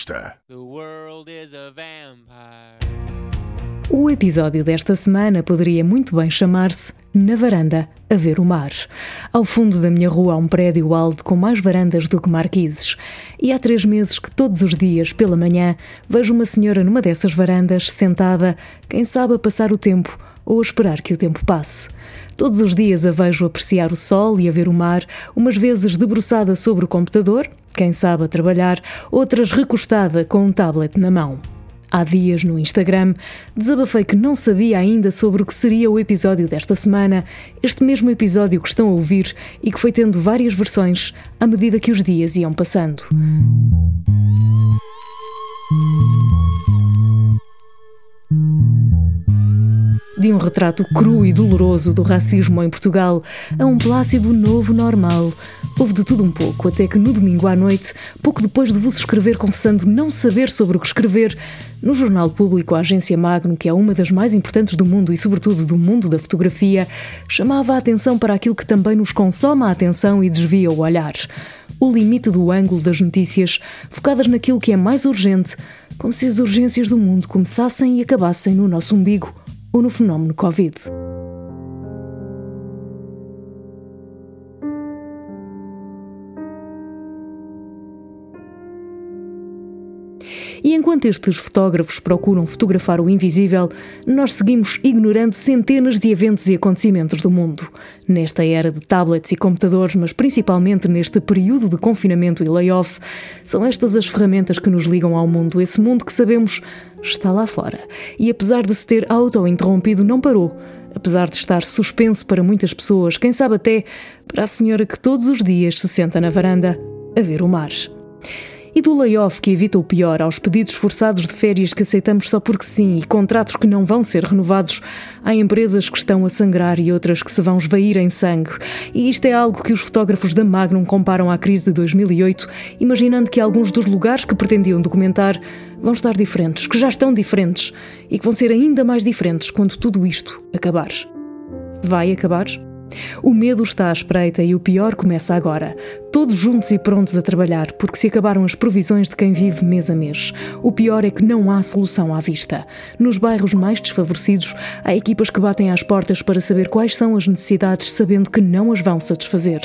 Urbanista. The world is a vampire. O episódio desta semana poderia muito bem chamar-se Na Varanda a Ver o Mar. Ao fundo da minha rua há um prédio alto com mais varandas do que marquises. E há três meses que todos os dias, pela manhã, vejo uma senhora numa dessas varandas, sentada, quem sabe a passar o tempo ou a esperar que o tempo passe. Todos os dias a vejo apreciar o sol e a ver o mar, umas vezes debruçada sobre o computador, quem sabe a trabalhar, outras recostada com um tablet na mão. Há dias no Instagram desabafei que não sabia ainda sobre o que seria o episódio desta semana, este mesmo episódio que estão a ouvir e que foi tendo várias versões à medida que os dias iam passando. De um retrato cru e doloroso do racismo em Portugal a um plácido novo normal. Houve de tudo um pouco, até que no domingo à noite, pouco depois de vos escrever confessando não saber sobre o que escrever, no Jornal Público, a agência Magno, que é uma das mais importantes do mundo e, sobretudo, do mundo da fotografia, chamava a atenção para aquilo que também nos consome a atenção e desvia o olhar. O limite do ângulo das notícias, focadas naquilo que é mais urgente, como se as urgências do mundo começassem e acabassem no nosso umbigo ou no fenómeno Covid. E enquanto estes fotógrafos procuram fotografar o invisível, nós seguimos ignorando centenas de eventos e acontecimentos do mundo. Nesta era de tablets e computadores, mas principalmente neste período de confinamento e layoff, são estas as ferramentas que nos ligam ao mundo, esse mundo que sabemos está lá fora. E apesar de se ter auto-interrompido, não parou. Apesar de estar suspenso para muitas pessoas, quem sabe até para a senhora que todos os dias se senta na varanda a ver o mar e do layoff que evita o pior, aos pedidos forçados de férias que aceitamos só porque sim e contratos que não vão ser renovados, há empresas que estão a sangrar e outras que se vão esvair em sangue. E isto é algo que os fotógrafos da Magnum comparam à crise de 2008, imaginando que alguns dos lugares que pretendiam documentar vão estar diferentes, que já estão diferentes e que vão ser ainda mais diferentes quando tudo isto acabar. Vai acabar? O medo está à espreita e o pior começa agora. Todos juntos e prontos a trabalhar, porque se acabaram as provisões de quem vive mês a mês. O pior é que não há solução à vista. Nos bairros mais desfavorecidos, há equipas que batem às portas para saber quais são as necessidades, sabendo que não as vão satisfazer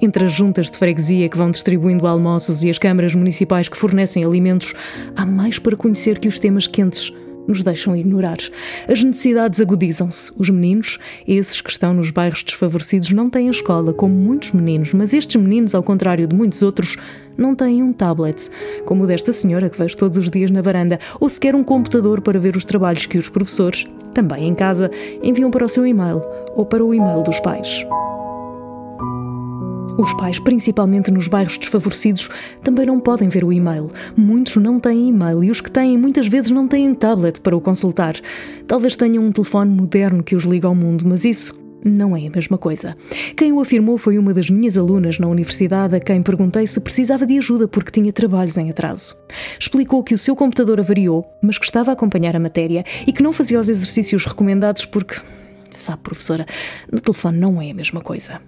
entre as juntas de freguesia que vão distribuindo almoços e as câmaras municipais que fornecem alimentos, há mais para conhecer que os temas quentes nos deixam ignorar. As necessidades agudizam-se. Os meninos, esses que estão nos bairros desfavorecidos, não têm escola, como muitos meninos, mas estes meninos, ao contrário de muitos outros, não têm um tablet, como o desta senhora que vejo todos os dias na varanda, ou sequer um computador para ver os trabalhos que os professores, também em casa, enviam para o seu e-mail ou para o e-mail dos pais. Os pais, principalmente nos bairros desfavorecidos, também não podem ver o e-mail. Muitos não têm e-mail e os que têm muitas vezes não têm tablet para o consultar. Talvez tenham um telefone moderno que os liga ao mundo, mas isso não é a mesma coisa. Quem o afirmou foi uma das minhas alunas na universidade a quem perguntei se precisava de ajuda porque tinha trabalhos em atraso. Explicou que o seu computador avariou, mas que estava a acompanhar a matéria e que não fazia os exercícios recomendados porque, sabe, professora, no telefone não é a mesma coisa.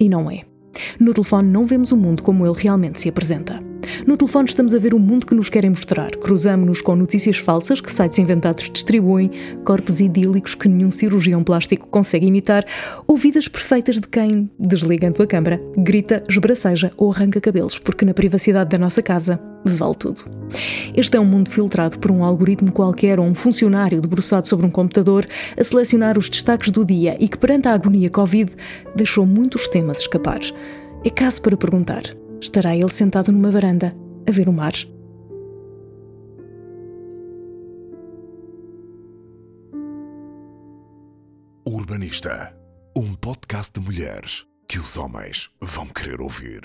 E não é. No telefone não vemos o mundo como ele realmente se apresenta. No telefone estamos a ver o mundo que nos querem mostrar. Cruzamos-nos com notícias falsas que sites inventados distribuem, corpos idílicos que nenhum cirurgião plástico consegue imitar, ou vidas perfeitas de quem, desligando a câmara, grita, esbraceja ou arranca cabelos, porque na privacidade da nossa casa vale tudo. Este é um mundo filtrado por um algoritmo qualquer ou um funcionário debruçado sobre um computador a selecionar os destaques do dia e que, perante a agonia Covid, deixou muitos temas escapar. É caso para perguntar: estará ele sentado numa varanda a ver o mar? Urbanista. Um podcast de mulheres que os homens vão querer ouvir.